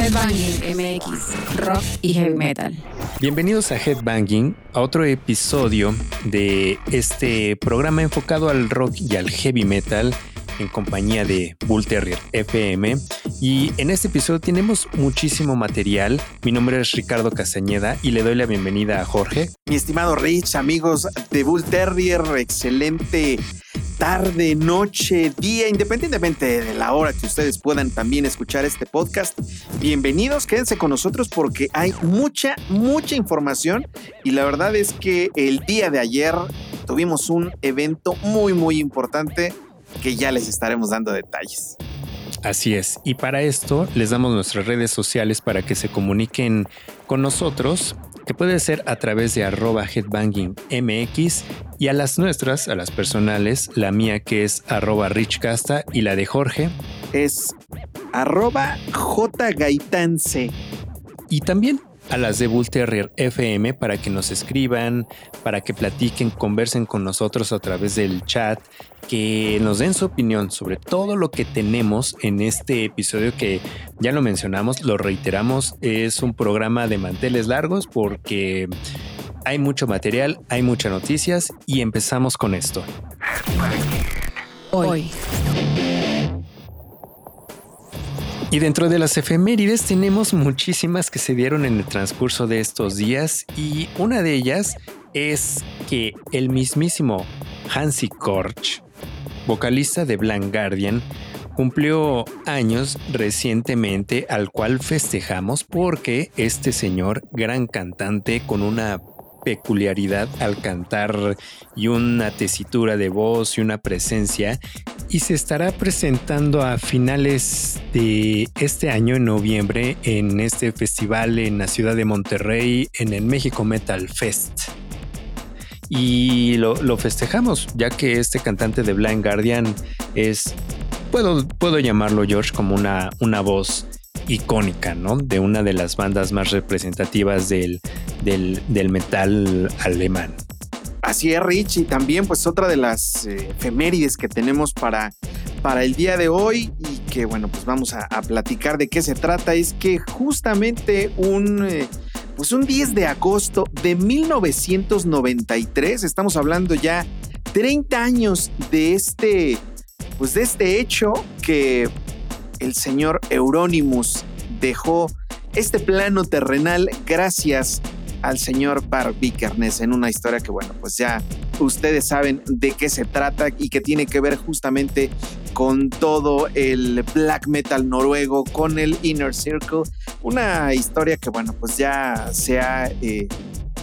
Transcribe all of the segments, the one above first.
Headbanging MX, rock y heavy metal. Bienvenidos a Headbanging, a otro episodio de este programa enfocado al rock y al heavy metal en compañía de Bull Terrier FM. Y en este episodio tenemos muchísimo material. Mi nombre es Ricardo Castañeda y le doy la bienvenida a Jorge. Mi estimado Rich, amigos de Bull Terrier, excelente tarde, noche, día, independientemente de la hora que ustedes puedan también escuchar este podcast. Bienvenidos, quédense con nosotros porque hay mucha, mucha información y la verdad es que el día de ayer tuvimos un evento muy, muy importante que ya les estaremos dando detalles. Así es, y para esto les damos nuestras redes sociales para que se comuniquen con nosotros que puede ser a través de arroba headbangingmx y a las nuestras, a las personales, la mía que es arroba richcasta y la de Jorge es arroba jgaitanse. Y también a las de Bull Terrier FM para que nos escriban, para que platiquen, conversen con nosotros a través del chat, que nos den su opinión sobre todo lo que tenemos en este episodio que ya lo mencionamos, lo reiteramos, es un programa de manteles largos porque hay mucho material, hay muchas noticias y empezamos con esto. Hoy. Y dentro de las efemérides tenemos muchísimas que se dieron en el transcurso de estos días y una de ellas es que el mismísimo Hansi Korch, vocalista de Blank Guardian, cumplió años recientemente al cual festejamos porque este señor, gran cantante con una peculiaridad al cantar y una tesitura de voz y una presencia y se estará presentando a finales de este año en noviembre en este festival en la ciudad de Monterrey en el México Metal Fest. Y lo, festejamos, ya que este cantante de Blind Guardian es, puedo, puedo llamarlo George como una, una voz icónica, ¿no? De una de las bandas más representativas del, del, metal alemán. Así es, Rich, y también pues otra de las eh, efemérides que tenemos para, para el día de hoy y que bueno, pues vamos a, platicar de qué se trata es que justamente un... Eh, pues un 10 de agosto de 1993, estamos hablando ya 30 años de este, pues de este hecho que el señor Euronymous dejó este plano terrenal gracias al señor Bar Vikernes en una historia que, bueno, pues ya ustedes saben de qué se trata y que tiene que ver justamente con todo el black metal noruego, con el Inner Circle. Una historia que, bueno, pues ya se ha, eh,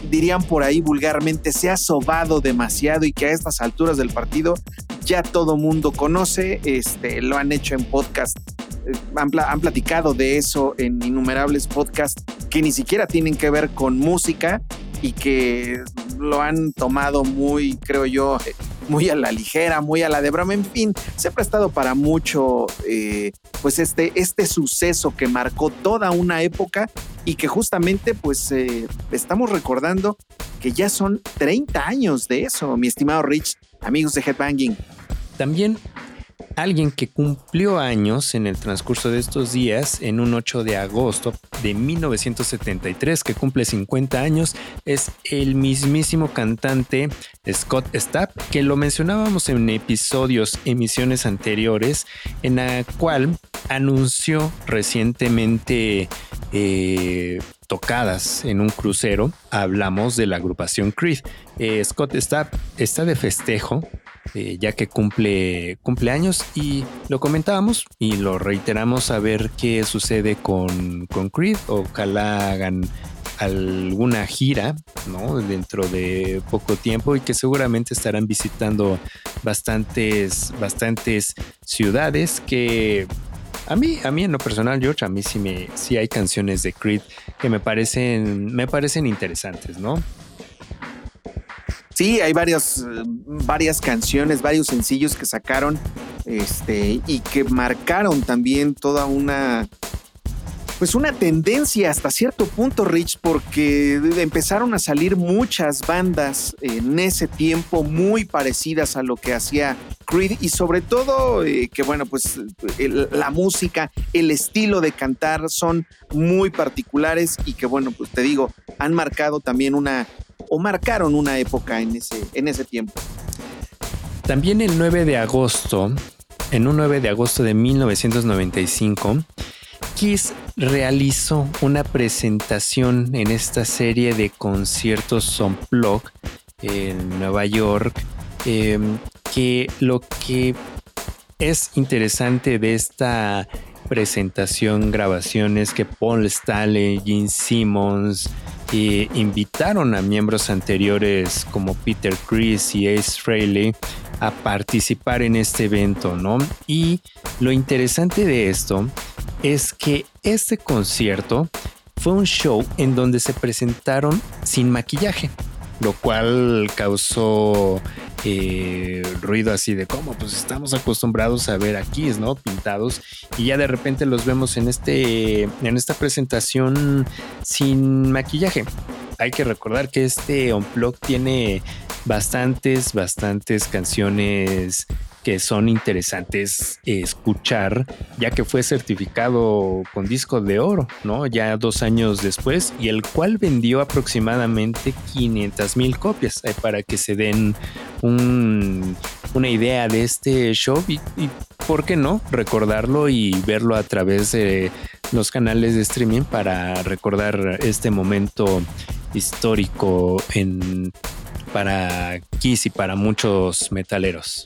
dirían por ahí vulgarmente, se ha sobado demasiado y que a estas alturas del partido ya todo mundo conoce. Este, lo han hecho en podcast han, platicado de eso en innumerables podcasts que ni siquiera tienen que ver con música y que lo han tomado muy, creo yo, muy a la ligera, muy a la de broma. En fin, se ha prestado para mucho, eh, pues este, este suceso que marcó toda una época y que justamente, pues eh, estamos recordando que ya son 30 años de eso, mi estimado Rich, amigos de Headbanging. También alguien que cumplió años en el transcurso de estos días, en un 8 de agosto de 1973, que cumple 50 años, es el mismísimo cantante Scott Stapp, que lo mencionábamos en episodios, emisiones anteriores, en la cual anunció recientemente eh, tocadas en un crucero. Hablamos de la agrupación Creed. Eh, Scott Stapp está de festejo eh, ya que cumple cumpleaños y lo comentábamos y lo reiteramos a ver qué sucede con, con Creed. Ojalá hagan alguna gira, ¿no? Dentro de poco tiempo y que seguramente estarán visitando bastantes, bastantes ciudades que a mí, a mí en lo personal, George, a mí sí me, sí hay canciones de Creed que me parecen, me parecen interesantes, ¿no? Sí, hay varias, varias canciones, varios sencillos que sacaron este, y que marcaron también toda una, pues una tendencia hasta cierto punto, Rich, porque empezaron a salir muchas bandas en ese tiempo muy parecidas a lo que hacía Creed y sobre todo eh, que bueno, pues la música, el estilo de cantar son muy particulares y que bueno, pues te digo, han marcado también una o marcaron una época en ese, en ese tiempo. También el 9 de agosto, en un 9 de agosto de 1995, Kiss realizó una presentación en esta serie de conciertos Unplug en Nueva York, em, que lo que es interesante de esta presentación, grabaciones que Paul Stanley, Gene Simmons eh, invitaron a miembros anteriores como Peter Chris y Ace Frehley a participar en este evento, ¿no? Y lo interesante de esto es que este concierto fue un show en donde se presentaron sin maquillaje, lo cual causó eh, ruido así de cómo, pues estamos acostumbrados a ver aquí, ¿no? Pintados y ya de repente los vemos en este, en esta presentación sin maquillaje. Hay que recordar que este Unplug tiene bastantes, bastantes canciones que son interesantes escuchar, ya que fue certificado con disco de oro, ¿no? Ya dos años después, y el cual vendió aproximadamente 500 mil copias, eh, para que se den una idea de este show y, y, ¿por qué no? Recordarlo y verlo a través de los canales de streaming para recordar este momento histórico en, para Kiss y para muchos metaleros.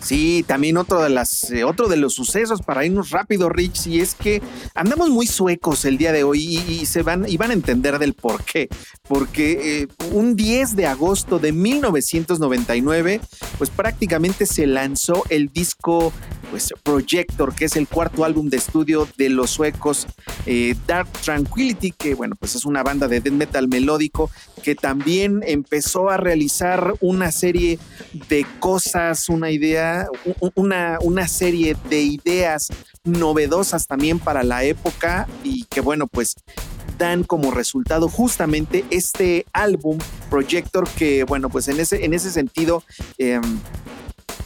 Sí, también otro de las eh, otro de los sucesos para irnos rápido, Rich, y es que andamos muy suecos el día de hoy y, se van y van a entender del por qué. Porque eh, un 10 de agosto de 1999, pues prácticamente se lanzó el disco pues Projector, que es el cuarto álbum de estudio de los suecos eh, Dark Tranquility, que bueno, pues es una banda de death metal melódico que también empezó a realizar una serie de cosas, una idea una, una serie de ideas novedosas también para la época y que bueno, pues dan como resultado justamente este álbum Projector que bueno, pues en ese, en ese sentido... Em,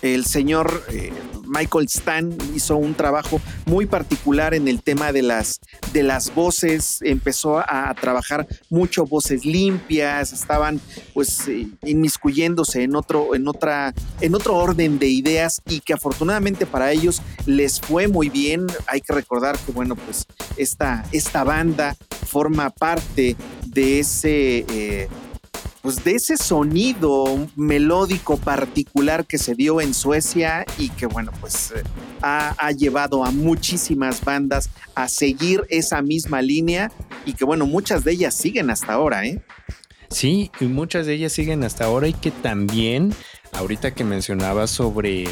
el señor eh, Michael Stan hizo un trabajo muy particular en el tema de las, de las voces, empezó a, trabajar mucho voces limpias, estaban pues eh, inmiscuyéndose en otro, en otra, en otro orden de ideas y que afortunadamente para ellos les fue muy bien. Hay que recordar que bueno, pues esta, esta banda forma parte de ese eh, pues de ese sonido melódico particular que se dio en Suecia y que bueno, pues eh, ha, llevado a muchísimas bandas a seguir esa misma línea y que bueno, muchas de ellas siguen hasta ahora, ¿eh? Sí, y muchas de ellas siguen hasta ahora y que también, ahorita que mencionaba sobre,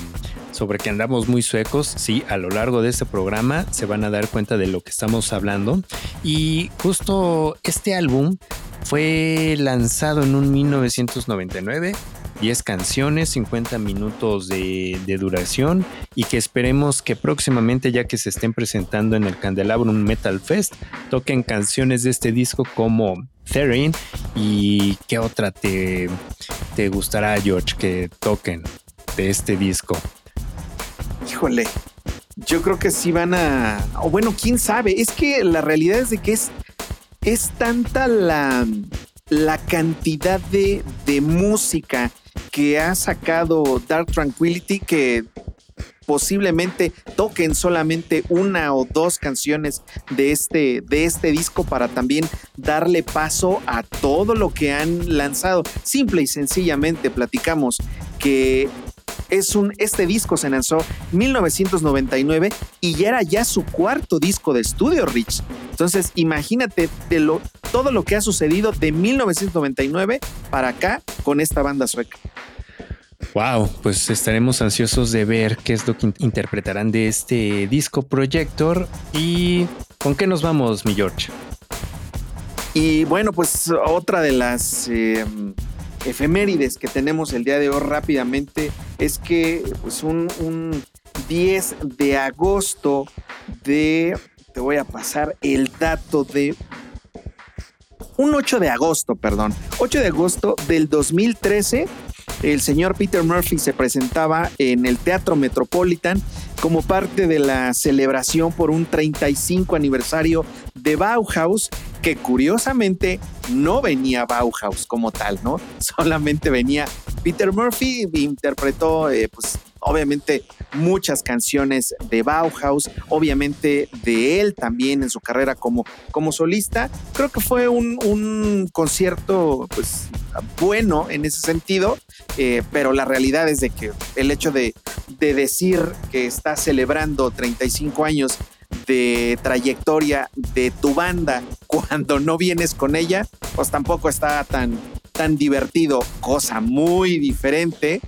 sobre que andamos muy suecos, sí, a lo largo de este programa se van a dar cuenta de lo que estamos hablando. Y justo este álbum fue lanzado en un 1999, 10 canciones, 50 minutos de, duración y que esperemos que próximamente, ya que se estén presentando en el Candelabrum Metal Fest, toquen canciones de este disco como Therin y qué otra te, te gustará, George, que toquen de este disco. Híjole, yo creo que sí van a, o bueno, quién sabe, es que la realidad es de que es es tanta la, la cantidad de, de música que ha sacado Dark Tranquility que posiblemente toquen solamente una o dos canciones de este, de este disco para también darle paso a todo lo que han lanzado. Simple y sencillamente platicamos que es un, este disco se lanzó en 1999 y ya era ya su cuarto disco de estudio, Rich. Entonces, imagínate de lo, todo lo que ha sucedido de 1999 para acá con esta banda sueca. Wow, pues estaremos ansiosos de ver qué es lo que interpretarán de este disco Projector y con qué nos vamos, mi George. Y bueno, pues otra de las em, efemérides que tenemos el día de hoy rápidamente es que pues un, 10 de agosto de te voy a pasar el dato de un 8 de agosto, perdón, 8 de agosto del 2013 el señor Peter Murphy se presentaba en el Teatro Metropolitan como parte de la celebración por un 35 aniversario de Bauhaus, que curiosamente no venía Bauhaus como tal, ¿no? Solamente venía Peter Murphy, interpretó eh, pues obviamente muchas canciones de Bauhaus, obviamente de él también en su carrera como, como solista. Creo que fue un, un concierto pues bueno en ese sentido, eh, pero la realidad es de que el hecho de, de decir que está celebrando 35 años de trayectoria de tu banda cuando no vienes con ella, pues tampoco está tan, tan divertido, cosa muy diferente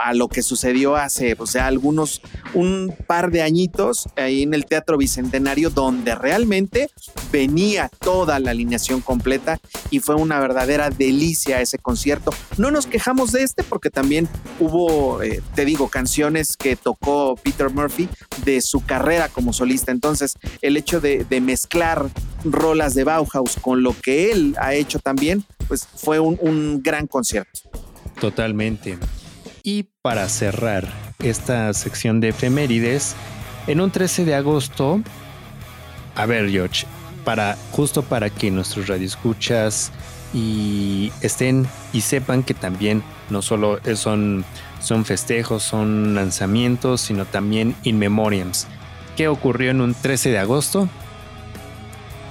a lo que sucedió hace, o sea, algunos, un par de añitos ahí en el Teatro Bicentenario, donde realmente venía toda la alineación completa y fue una verdadera delicia ese concierto. No nos quejamos de este porque también hubo, eh, te digo, canciones que tocó Peter Murphy de su carrera como solista. Entonces, el hecho de, mezclar rolas de Bauhaus con lo que él ha hecho también, pues fue un gran concierto. Totalmente. Y para cerrar esta sección de efemérides, en un 13 de agosto, a ver George, para, justo para que nuestros radioescuchas y estén y sepan que también no solo son, son festejos, son lanzamientos, sino también in memoriams. ¿Qué ocurrió en un 13 de agosto?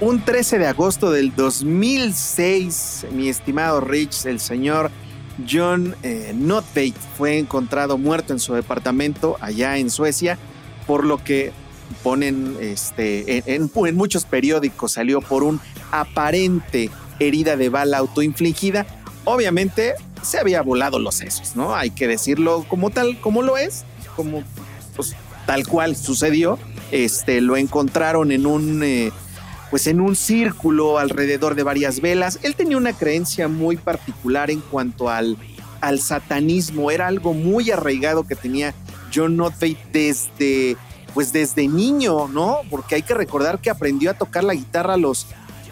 Un 13 de agosto del 2006, mi estimado Rich, el señor John eh, fue encontrado muerto en su departamento allá en Suecia, por lo que ponen este, en, muchos periódicos salió por un aparente herida de bala autoinfligida. Obviamente se había volado los sesos, ¿no? Hay que decirlo como tal, como lo es, como pues, tal cual sucedió. Este, lo encontraron en un eh, pues en un círculo alrededor de varias velas. Él tenía una creencia muy particular en cuanto al, al satanismo, era algo muy arraigado que tenía John Notvey desde pues desde niño, ¿no? Porque hay que recordar que aprendió a tocar la guitarra a los,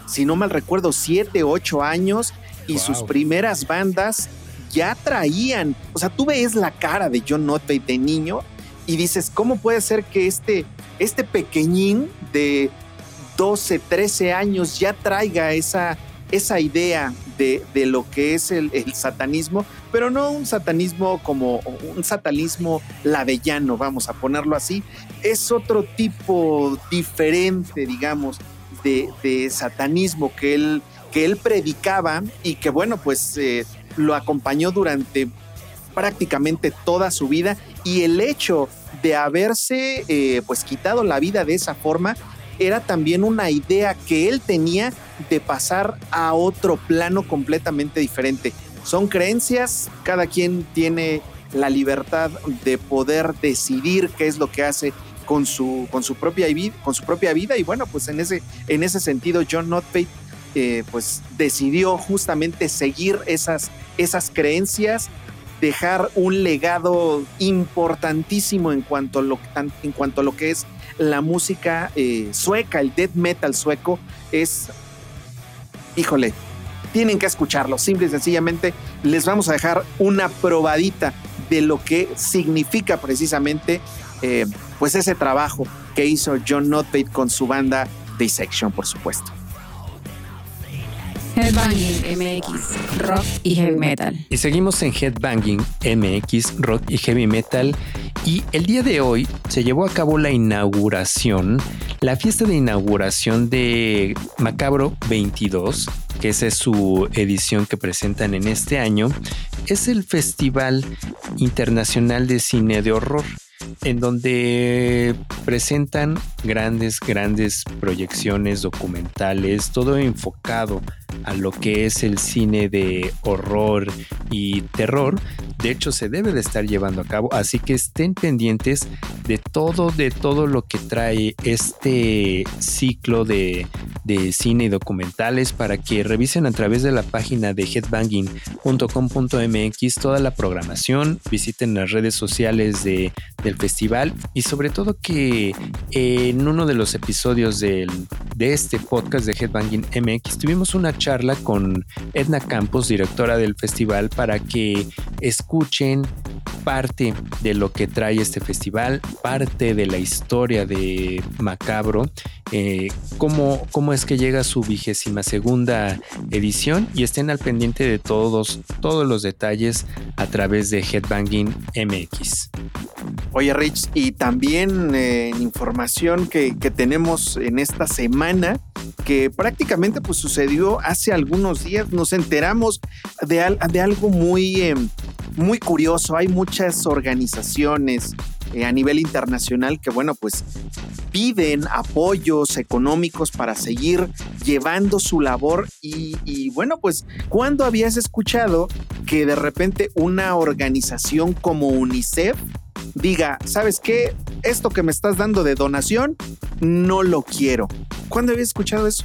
si no mal recuerdo, siete, ocho años y sus primeras bandas ya traían, o sea, tú ves la cara de John Notvey de niño y dices, ¿cómo puede ser que este, este pequeñín de 12, 13 años ya traiga esa, esa idea de, lo que es el, satanismo, pero no un satanismo como un satanismo ladellano, vamos a ponerlo así. Es otro tipo diferente, digamos, de, satanismo que él, que él predicaba y que, bueno, pues eh, lo acompañó durante prácticamente toda su vida y el hecho de haberse eh, pues quitado la vida de esa forma era también una idea que él tenía de pasar a otro plano completamente diferente. Son creencias, cada quien tiene la libertad de poder decidir qué es lo que hace con su, con su, propia, con su propia vida y bueno, pues en ese, en ese sentido John Notpate eh, pues decidió justamente seguir esas, esas creencias, dejar un legado importantísimo en cuanto lo, en cuanto a lo que es la música eh, sueca, el death metal sueco, es, híjole, tienen que escucharlo. Simple y sencillamente les vamos a dejar una probadita de lo que significa precisamente eh, pues ese trabajo que hizo John Notbate con su banda Dissection, por supuesto. Headbanging MX, rock y heavy metal. Y seguimos en Headbanging MX, rock y heavy metal. Y el día de hoy se llevó a cabo la inauguración, la fiesta de inauguración de Macabro 22, que esa es su edición que presentan en este año. Es el Festival Internacional de Cine de Horror en donde presentan grandes, grandes proyecciones documentales, todo enfocado a lo que es el cine de horror y terror. De hecho, se debe de estar llevando a cabo, así que estén pendientes de todo, de todo lo que trae este ciclo de, de cine y documentales para que revisen a través de la página de headbanging.com.mx toda la programación, visiten las redes sociales de, del festival y sobre todo que en uno de los episodios de este podcast de Headbanging MX tuvimos una charla con Edna Campos, directora del festival, para que escuchen parte de lo que trae este festival, parte de la historia de Macabro, eh, cómo, cómo es que llega su vigésima segunda edición y estén al pendiente de todos, todos los detalles a través de Headbanging MX. Oye, Rich, y también eh, información que, que, tenemos en esta semana, que prácticamente pues sucedió hace algunos días, nos enteramos de, de algo muy, eh, muy curioso. Hay muchas organizaciones eh, a nivel internacional que, bueno, pues piden apoyos económicos para seguir llevando su labor y, y, bueno, pues ¿cuándo habías escuchado que de repente una organización como UNICEF diga, ¿sabes qué? Esto que me estás dando de donación, no lo quiero. ¿Cuándo habías escuchado eso?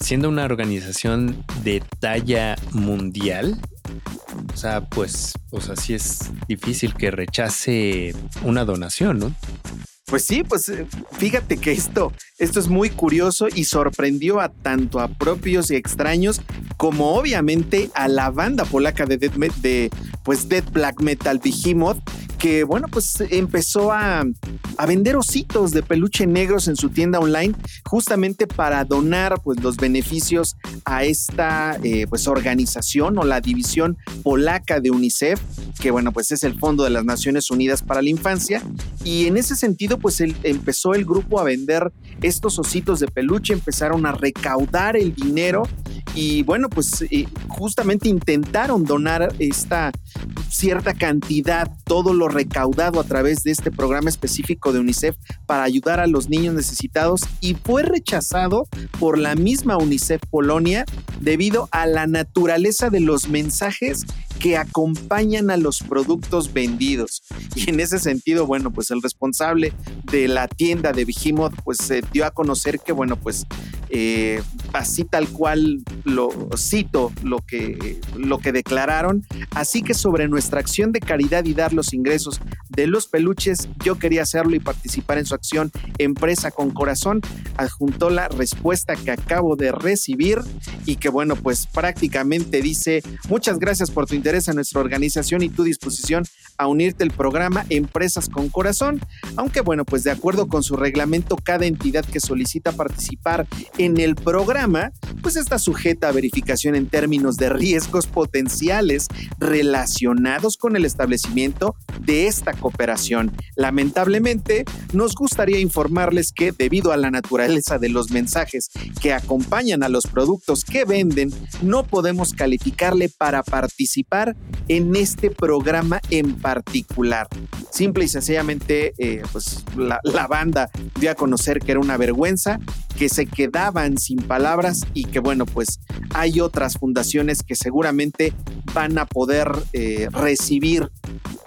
Siendo una organización de talla mundial, o sea, pues, o sea, sí es difícil que rechace una donación, ¿no? Pues sí, pues eh, fíjate que esto, esto es muy curioso y sorprendió a tanto a propios y extraños como obviamente a la banda polaca de Dead, de, pues Dead Black Metal Behemoth, que bueno, pues empezó a, a, vender ositos de peluche negros en su tienda online justamente para donar pues los beneficios a esta eh, pues organización o la división polaca de UNICEF, que bueno, pues es el Fondo de las Naciones Unidas para la Infancia. Y en ese sentido pues empezó el grupo a vender estos ositos de peluche, empezaron a recaudar el dinero y bueno, pues eh, justamente intentaron donar esta cierta cantidad, todo lo recaudado a través de este programa específico de UNICEF para ayudar a los niños necesitados y fue rechazado por la misma UNICEF Polonia debido a la naturaleza de los mensajes que acompañan a los productos vendidos. Y en ese sentido, bueno, pues el responsable de la tienda de Behemoth, pues se dio a conocer que, bueno, pues eh, así tal cual lo cito lo que, lo que declararon. Así que sobre nuestra acción de caridad y dar los ingresos de los peluches, yo quería hacerlo y participar en su acción Empresa con Corazón. Adjuntó la respuesta que acabo de recibir y que, bueno, pues prácticamente dice: Muchas gracias por tu interés a nuestra organización y tu disposición a unirte al programa Empresas con Corazón, aunque bueno, pues de acuerdo con su reglamento, cada entidad que solicita participar en el programa, pues está sujeta a verificación en términos de riesgos potenciales relacionados con el establecimiento de esta cooperación. Lamentablemente, nos gustaría informarles que debido a la naturaleza de los mensajes que acompañan a los productos que venden, no podemos calificarle para participar en este programa en particular. Simple y sencillamente, eh, pues la, la, banda dio a conocer que era una vergüenza, que se quedaban sin palabras y que bueno, pues hay otras fundaciones que seguramente van a poder eh, recibir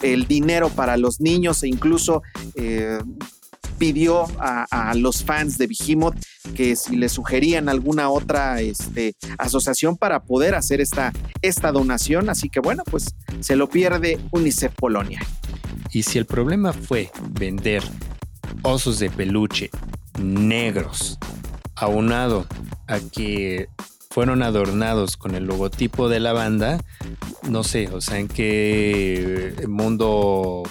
el dinero para los niños e incluso eh, pidió a, los fans de Behemoth que si le sugerían alguna otra este, asociación para poder hacer esta, esta donación. Así que bueno, pues se lo pierde UNICEF Polonia. Y si el problema fue vender osos de peluche negros, aunado a que fueron adornados con el logotipo de la banda, no sé, o sea, en qué mundo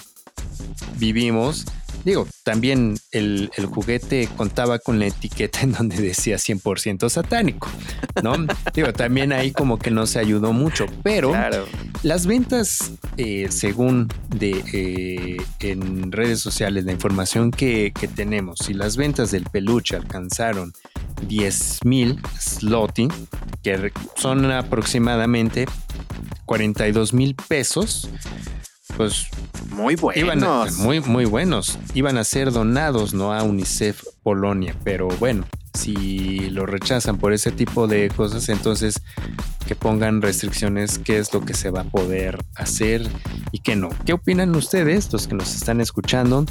vivimos Digo, también el, el, juguete contaba con la etiqueta en donde decía 100% satánico, ¿no? Digo, también ahí como que no se ayudó mucho, pero claro. las ventas, eh, según de eh, en redes sociales, la información que, que tenemos, si las ventas del peluche alcanzaron 10 mil slotty, que son aproximadamente 42 mil pesos, pues muy buenos. Iban a, muy, muy buenos. Iban a ser donados, ¿no? A UNICEF Polonia. Pero bueno, si lo rechazan por ese tipo de cosas, entonces que pongan restricciones, qué es lo que se va a poder hacer y qué no. ¿Qué opinan ustedes, los que nos están escuchando?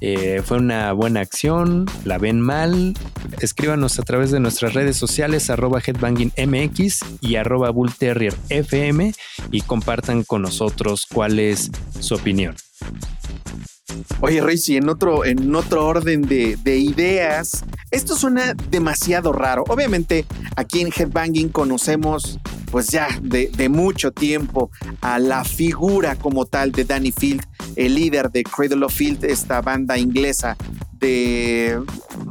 Eh, ¿Fue una buena acción? ¿La ven mal? Escríbanos a través de nuestras redes sociales, arroba headbangingmx y arroba bullterrierfm y compartan con nosotros cuál es su opinión. Oye, Rich, y en otro, en otro orden de, ideas, esto suena demasiado raro. Obviamente, aquí en Headbanging conocemos, pues ya de, mucho tiempo, a la figura como tal de Danny Field, el líder de Cradle of Field, esta banda inglesa de,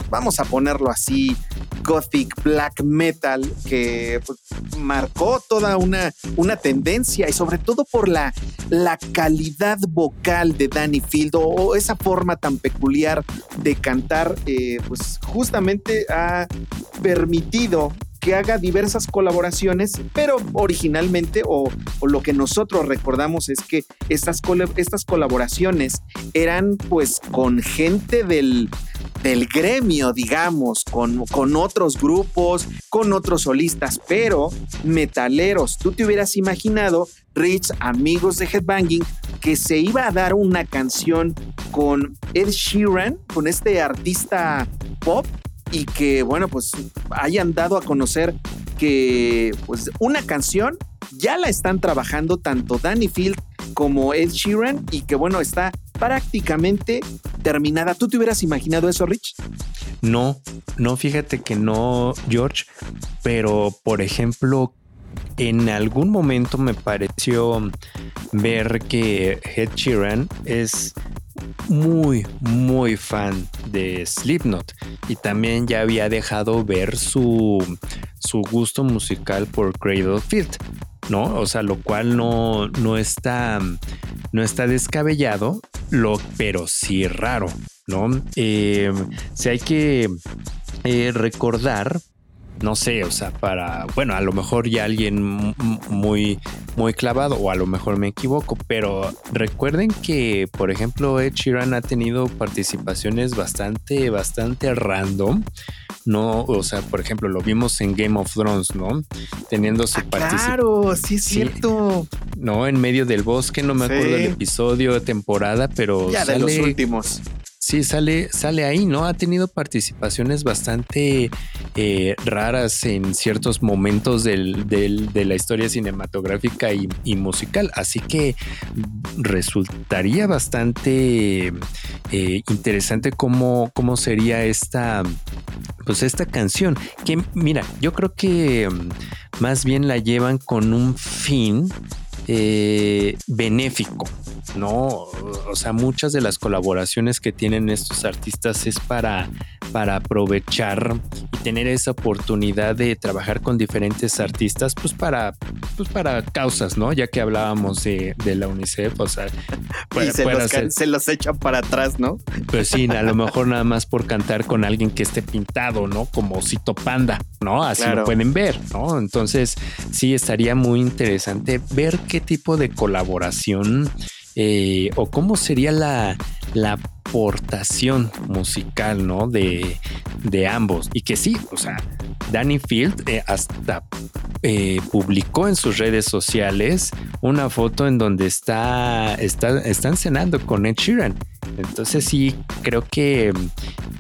vamos a ponerlo así, gothic black metal que pues, marcó toda una, una tendencia y sobre todo por la, la calidad vocal de Danny Field o, esa forma tan peculiar de cantar, eh, pues justamente ha permitido que haga diversas colaboraciones, pero originalmente o, lo que nosotros recordamos es que estas, estas colaboraciones eran pues con gente del, del gremio, digamos, con, con otros grupos, con otros solistas, pero metaleros. Tú te hubieras imaginado, Rich, amigos de Headbanging, que se iba a dar una canción con Ed Sheeran, con este artista pop y que, bueno, pues hayan dado a conocer que pues una canción ya la están trabajando tanto Danny Field como Ed Sheeran y que, bueno, está prácticamente terminada. ¿Tú te hubieras imaginado eso, Rich? No, no, fíjate que no, George, pero por ejemplo, en algún momento me pareció ver que Ed Sheeran es muy, muy fan de Slipknot y también ya había dejado ver su, su gusto musical por Cradle Field, ¿no? O sea, lo cual no, no, está, no está descabellado, lo, pero sí raro, ¿no? Eh, si hay que eh, recordar no sé, o sea, para, bueno, a lo mejor ya alguien muy, muy clavado o a lo mejor me equivoco, pero recuerden que, por ejemplo, Ed Sheeran ha tenido participaciones bastante, bastante random. No, o sea, por ejemplo, lo vimos en Game of Thrones, ¿no? Teniendo su ah, participación. Claro, sí es cierto. No, en medio del bosque, no me acuerdo el episodio, temporada, pero. Ya de los últimos. Sí, sale, sale ahí, ¿no? Ha tenido participaciones bastante eh, raras en ciertos momentos del, de la historia cinematográfica y, musical. Así que resultaría bastante eh, interesante cómo, cómo sería esta, pues esta canción. Que mira, yo creo que mm, más bien la llevan con un fin eh, benéfico. No, o sea, muchas de las colaboraciones que tienen estos artistas es para, para aprovechar y tener esa oportunidad de trabajar con diferentes artistas, pues para, pues para causas, ¿no? Ya que hablábamos de, la UNICEF, o sea, se, los, echan para atrás, ¿no? Pues sí, a lo mejor nada más por cantar con alguien que esté pintado, ¿no? Como Cito Panda, ¿no? Así lo pueden ver, ¿no? Entonces, sí, estaría muy interesante ver qué tipo de colaboración eh, o cómo sería la, aportación musical, ¿no? De, ambos. Y que sí, o sea, Danny Field eh, hasta eh, publicó en sus redes sociales una foto en donde está, está, están cenando con Ed Sheeran. Entonces sí, creo que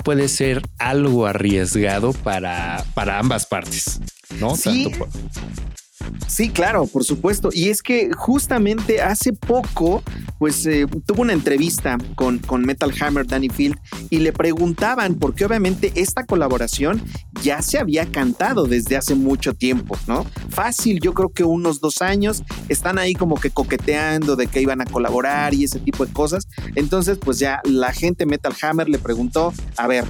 puede ser algo arriesgado para, para ambas partes, ¿no? Sí. Sí, claro, por supuesto. Y es que justamente hace poco, pues eh, tuvo una entrevista con, con Metal Hammer Danny Field y le preguntaban, porque obviamente esta colaboración ya se había cantado desde hace mucho tiempo, ¿no? Fácil, yo creo que unos dos años están ahí como que coqueteando de que iban a colaborar y ese tipo de cosas. Entonces, pues ya la gente Metal Hammer le preguntó, a ver,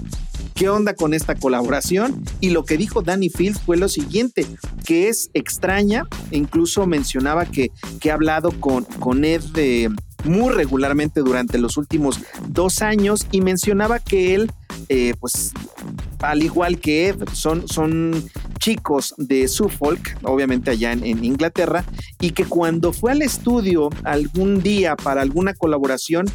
qué onda con esta colaboración. Y lo que dijo Danny Fields fue lo siguiente, que es extraña. Incluso mencionaba que, que ha hablado con, con Ed de, muy regularmente durante los últimos dos años y mencionaba que él, eh, pues al igual que son, son chicos de Suffolk, obviamente allá en, Inglaterra, y que cuando fue al estudio algún día para alguna colaboración,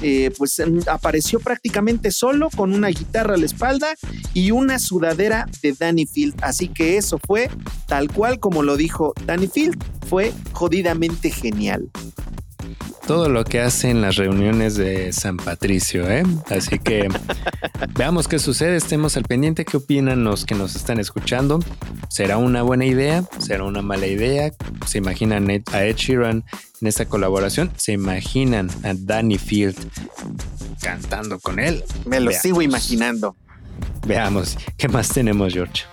eh, pues apareció prácticamente solo con una guitarra a la espalda y una sudadera de Danny Field. Así que eso fue tal cual como lo dijo Danny Field, fue jodidamente genial todo lo que hacen las reuniones de San Patricio, ¿eh? Así que veamos qué sucede, estemos al pendiente, qué opinan los que nos están escuchando. ¿Será una buena idea? ¿Será una mala idea? ¿Se imaginan a Ed Sheeran en esta colaboración? ¿Se imaginan a Danny Field cantando con él? Me lo sigo imaginando. Veamos, ¿qué más tenemos, George?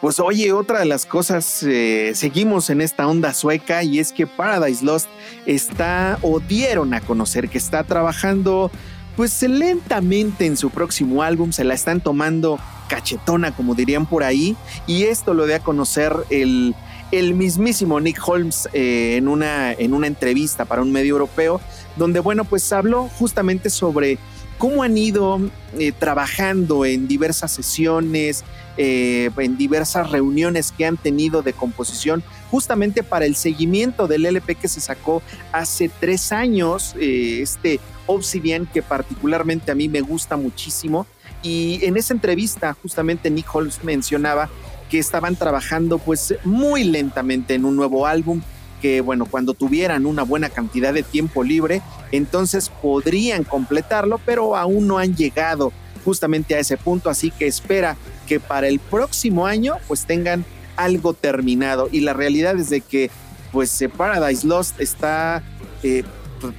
Pues oye, otra de las cosas, eh, seguimos en esta onda sueca y es que Paradise Lost está o dieron a conocer que está trabajando pues lentamente en su próximo álbum, se la están tomando cachetona como dirían por ahí y esto lo de a conocer el, el mismísimo Nick Holmes eh, en, una, en una entrevista para un medio europeo donde bueno pues habló justamente sobre cómo han ido eh, trabajando en diversas sesiones, eh, en diversas reuniones que han tenido de composición, justamente para el seguimiento del LP que se sacó hace tres años, eh, este Obsidian que particularmente a mí me gusta muchísimo. Y en esa entrevista justamente Nick Holmes mencionaba que estaban trabajando pues muy lentamente en un nuevo álbum, que bueno, cuando tuvieran una buena cantidad de tiempo libre, entonces podrían completarlo, pero aún no han llegado justamente a ese punto, así que espera que para el próximo año pues tengan algo terminado. Y la realidad es de que pues eh, Paradise Lost está eh,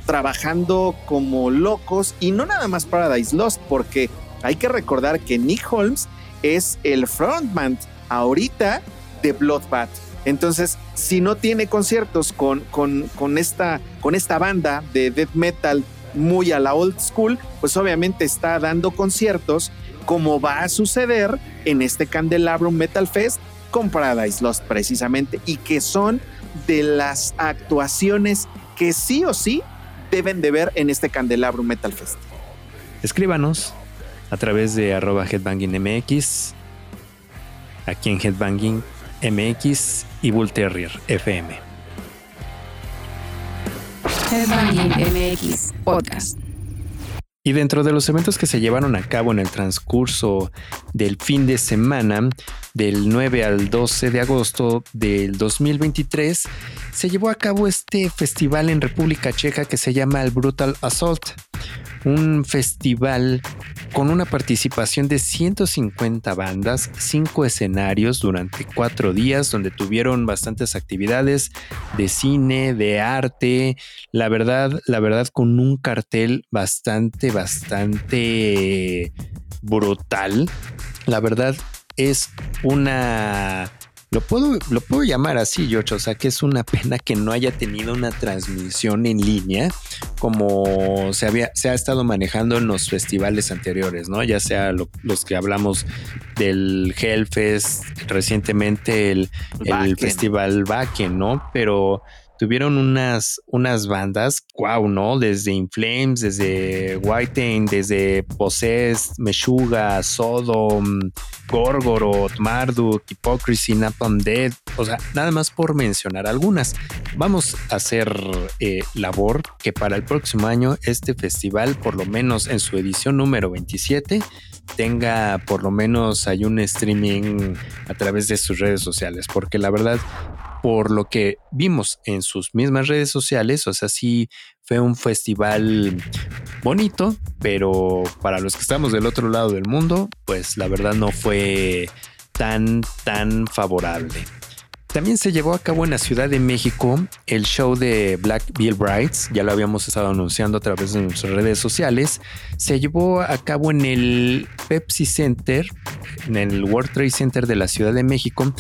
trabajando como locos. Y no nada más Paradise Lost porque hay que recordar que Nick Holmes es el frontman ahorita de Bloodbath entonces, si no tiene conciertos con, con, esta, con esta banda de death metal muy a la old school, pues obviamente está dando conciertos como va a suceder en este Candelabrum Metal Fest con Paradise Lost precisamente y que son de las actuaciones que sí o sí deben de ver en este Candelabrum Metal Fest. Escríbanos a través de headbangingmx aquí en Headbanging MX y Bull Terrier FM. MX Podcast. Y dentro de los eventos que se llevaron a cabo en el transcurso del fin de semana, del 9 al 12 de agosto del 2023, se llevó a cabo este festival en República Checa que se llama el Brutal Assault, un festival con una participación de 150 bandas, cinco escenarios durante cuatro días, donde tuvieron bastantes actividades de cine, de arte, la verdad, la verdad, con un cartel bastante, bastante brutal. La verdad es una lo puedo, lo puedo llamar así, George. O sea, que es una pena que no haya tenido una transmisión en línea como se había, se ha estado manejando en los festivales anteriores, ¿no? Ya sea los que hablamos del Hellfest, recientemente el, el Festival Backen, ¿no? Pero tuvieron unas, unas bandas, wow, ¿no? Desde Inflames, desde White, desde Possessed, Meshuga, Sodom, Gorgoroth, Marduk, Hypocrisy, Napalm Dead, o sea, nada más por mencionar algunas. Vamos a hacer eh, labor que para el próximo año este festival, por lo menos en su edición número 27, tenga por lo menos hay un streaming a través de sus redes sociales, porque la verdad por lo que vimos en sus mismas redes sociales, o sea, sí fue un festival bonito, pero para los que estamos del otro lado del mundo, pues la verdad no fue tan, tan favorable. También se llevó a cabo en la Ciudad de México el show de Black Bill Brides, ya lo habíamos estado anunciando a través de nuestras redes sociales. Se llevó a cabo en el Pepsi Center, en el World Trade Center de la Ciudad de México.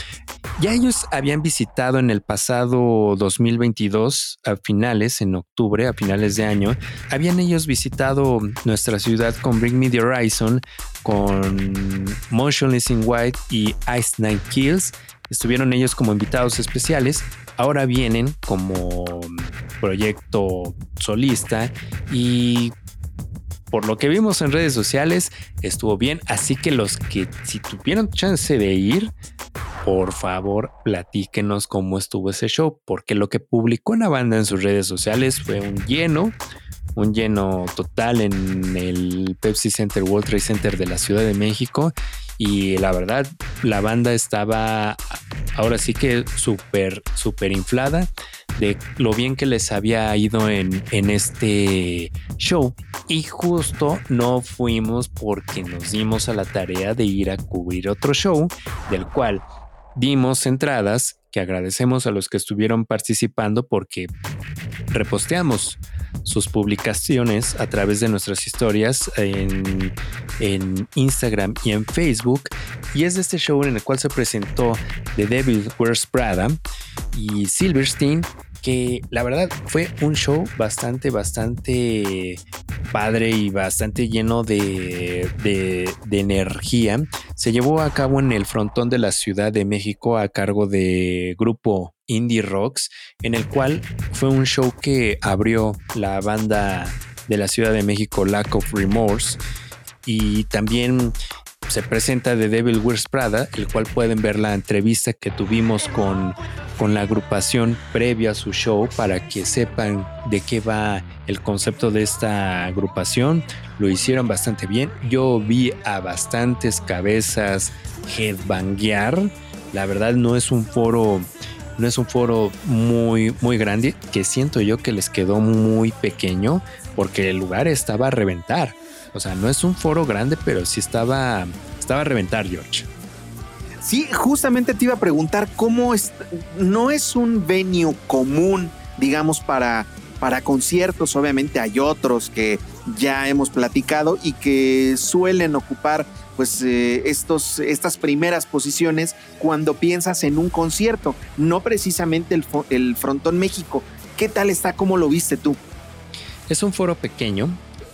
Ya ellos habían visitado en el pasado 2022, a finales, en octubre, a finales de año, habían ellos visitado nuestra ciudad con Bring Me the Horizon, con Motionless in White y Ice Night Kills Estuvieron ellos como invitados especiales, ahora vienen como proyecto solista y por lo que vimos en redes sociales estuvo bien, así que los que si tuvieron chance de ir, por favor platíquenos cómo estuvo ese show, porque lo que publicó una banda en sus redes sociales fue un lleno, un lleno total en el Pepsi Center, World Trade Center de la Ciudad de México. Y la verdad, la banda estaba ahora sí que súper, súper inflada de lo bien que les había ido en, en este show. Y justo no fuimos porque nos dimos a la tarea de ir a cubrir otro show, del cual dimos entradas que agradecemos a los que estuvieron participando porque reposteamos sus publicaciones a través de nuestras historias en, en, Instagram y en Facebook. Y es de este show en el cual se presentó The Devil Wears Prada y Silverstein que la verdad fue un show bastante, bastante padre y bastante lleno de, de, energía. Se llevó a cabo en el frontón de la Ciudad de México a cargo de grupo Indie Rocks, en el cual fue un show que abrió la banda de la Ciudad de México Lack of Remorse y también se presenta The Devil Wears Prada, el cual pueden ver la entrevista que tuvimos con, con la agrupación previa a su show para que sepan de qué va el concepto de esta agrupación. Lo hicieron bastante bien. Yo vi a bastantes cabezas headbanguear. La verdad no es un foro no es un foro muy muy grande que siento yo que les quedó muy pequeño porque el lugar estaba a reventar. O sea, no es un foro grande, pero sí estaba, estaba a reventar, George. Sí, justamente te iba a preguntar cómo es, no es un venue común, digamos, para, para conciertos. Obviamente hay otros que ya hemos platicado y que suelen ocupar pues eh, estos, estas primeras posiciones cuando piensas en un concierto, no precisamente el, el Frontón México. ¿Qué tal está? ¿Cómo lo viste tú? Es un foro pequeño,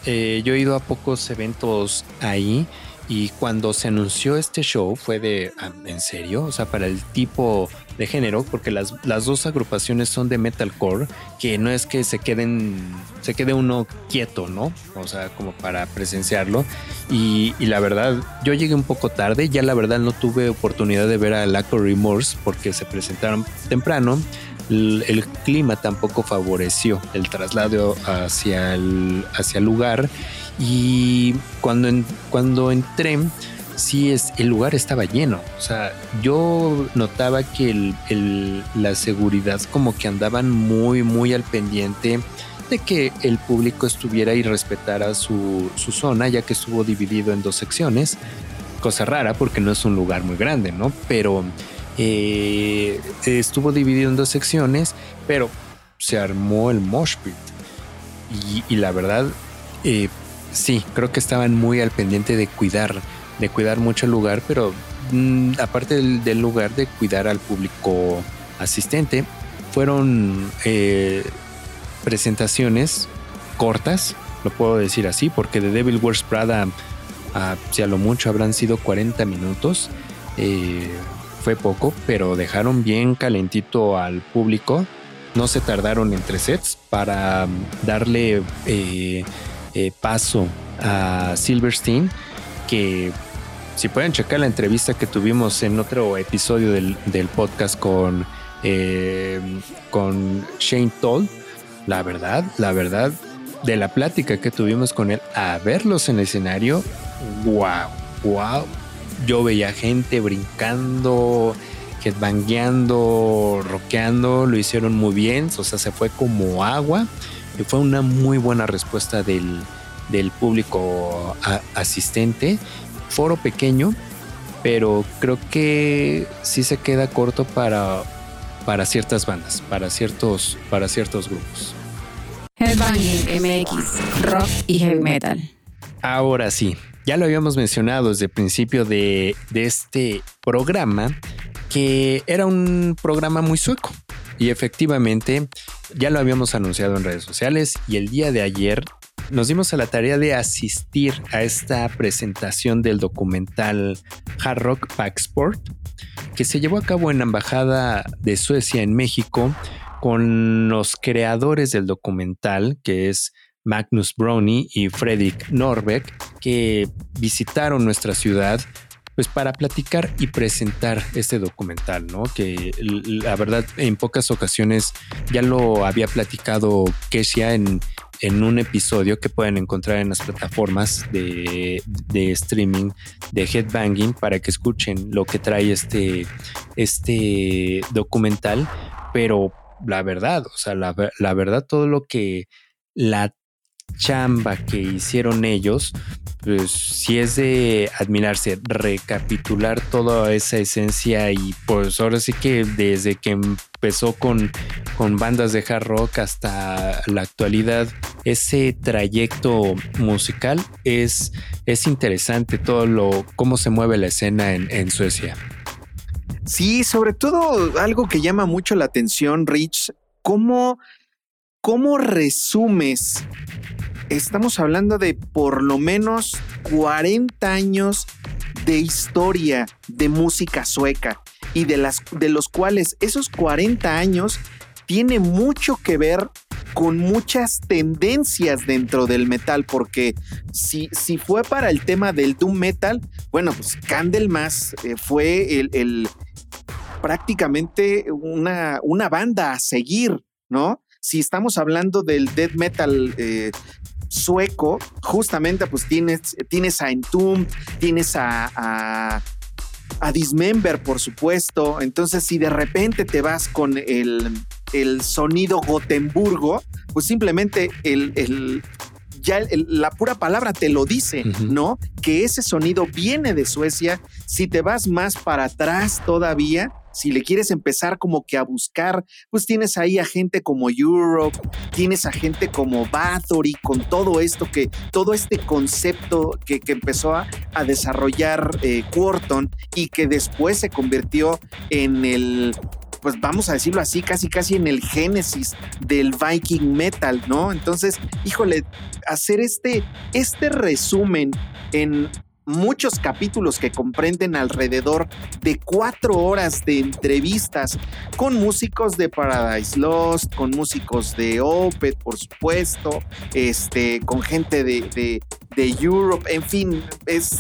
eh, yo he ido a pocos eventos ahí y cuando se anunció este show fue de, ah, ¿en serio? O sea, para el tipo de género, porque las, las dos agrupaciones son de metalcore, que no es que se queden, se quede uno quieto, ¿no? O sea, como para presenciarlo. Y, la verdad, yo llegué un poco tarde, ya la verdad no tuve oportunidad de ver a Laco Remorse porque se presentaron temprano el, clima tampoco favoreció el traslado hacia el, hacia el lugar. Y cuando, cuando entré sí es el lugar estaba lleno. O sea yo notaba que la seguridad como que andaban muy muy al pendiente de que el público estuviera y respetara su, su zona ya que estuvo dividido en dos secciones. Cosa rara porque no es un lugar muy grande no pero eh, estuvo dividido en dos secciones, pero se armó el mosh pit. Y, la verdad, eh, sí, creo que estaban muy al pendiente de cuidar, de cuidar mucho el lugar, pero mm, aparte del, lugar de cuidar al público asistente, fueron eh, presentaciones cortas, lo puedo decir así, porque The Devil Wears Prada, ah, si a lo mucho habrán sido 40 minutos. Eh, fue poco, pero dejaron bien calentito al público. No se tardaron entre sets para darle eh, eh, paso a Silverstein, que si pueden checar la entrevista que tuvimos en otro episodio del, podcast con, eh, con Shane Toll, la verdad, la verdad, de la plática que tuvimos con él a verlos en el escenario, wow, wow, yo veía gente brincando, headbangueando, rockeando, lo hicieron muy bien, o sea, se fue como agua y fue una muy buena respuesta del, público asistente. Foro pequeño, pero creo que sí se queda corto para, para ciertas bandas, para ciertos, para ciertos grupos. Headbanging MX, rock y heavy metal. Ahora sí, ya lo habíamos mencionado desde el principio de, este programa, que era un programa muy sueco. Y efectivamente, ya lo habíamos anunciado en redes sociales y el día de ayer nos dimos a la tarea de asistir a esta presentación del documental Hard Rock Sport, que se llevó a cabo en la Embajada de Suecia en México con los creadores del documental, que es Magnus Brownie y Fredrik Norbeck, que visitaron nuestra ciudad pues para platicar y presentar este documental, ¿no? Que la verdad en pocas ocasiones ya lo había platicado Kesia en, en un episodio que pueden encontrar en las plataformas de, streaming de Headbanging para que escuchen lo que trae este, este documental, pero la verdad, o sea, la, la verdad, todo lo que la chamba que hicieron ellos, pues sí es de admirarse, recapitular toda esa esencia y pues ahora sí que desde que empezó con, con bandas de hard rock hasta la actualidad, ese trayecto musical es, es interesante todo lo, cómo se mueve la escena en, en Suecia. Sí, sobre todo algo que llama mucho la atención, Rich, cómo, cómo resumes estamos hablando de por lo menos 40 años de historia de música sueca y de, las, de los cuales esos 40 años tiene mucho que ver con muchas tendencias dentro del metal, porque si, si fue para el tema del doom metal, bueno, pues Candlemas eh, fue el, prácticamente una, una banda a seguir, ¿no? Si estamos hablando del death metal eh, sueco, justamente pues tienes, tienes a Entombed, tienes a, a, Dismember, por supuesto. Entonces, si de repente te vas con el, el sonido Gotemburgo, pues simplemente el, el ya la pura palabra te lo dice, ¿no? Que ese sonido viene de Suecia. Si te vas más para atrás todavía, si le quieres empezar como que a buscar, pues tienes ahí a gente como Europe, tienes a gente como Bathory con todo esto que, todo este concepto que, empezó a, desarrollar eh, Quarton y que después se convirtió en el pues vamos a decirlo así, casi casi en el génesis del Viking Metal, ¿no? Entonces, híjole, hacer este, este resumen en muchos capítulos que comprenden alrededor de cuatro horas de entrevistas con músicos de Paradise Lost, con músicos de Opeth, por supuesto, este, con gente de, Europe, en fin, es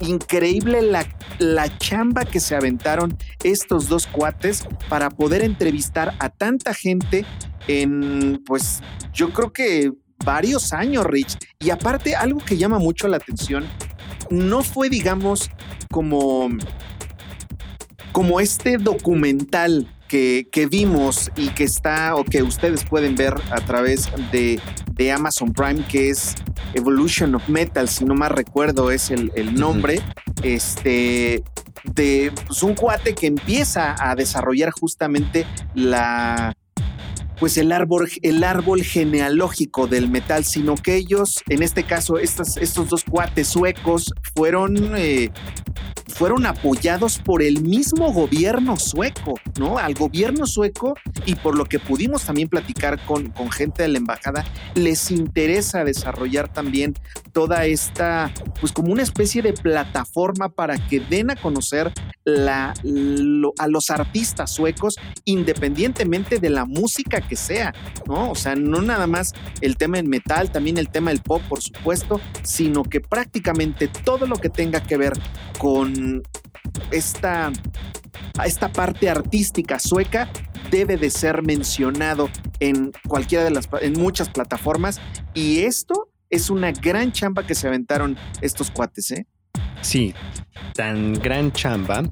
increíble la, la chamba que se aventaron estos dos cuates para poder entrevistar a tanta gente en, pues, yo creo que varios años, Rich. Y aparte, algo que llama mucho la atención no fue, digamos, como, como este documental que, vimos y que está o que ustedes pueden ver a través de, Amazon Prime, que es Evolution of Metal, si no más recuerdo es el, nombre, este, de pues, un cuate que empieza a desarrollar justamente la, pues el árbol, el árbol genealógico del metal, sino que ellos, en este caso, estos, dos cuates suecos, fueron eh, fueron apoyados por el mismo gobierno sueco, ¿no? Al gobierno sueco y por lo que pudimos también platicar con, con gente de la embajada, les interesa desarrollar también toda esta, pues como una especie de plataforma para que den a conocer la, a los artistas suecos independientemente de la música que sea, ¿no? O sea, no nada más el tema del metal, también el tema del pop, por supuesto, sino que prácticamente todo lo que tenga que ver con esta, esta parte artística sueca debe de ser mencionado en cualquiera de las, en muchas plataformas y esto es una gran chamba que se aventaron estos cuates, ¿eh? Sí, tan gran chamba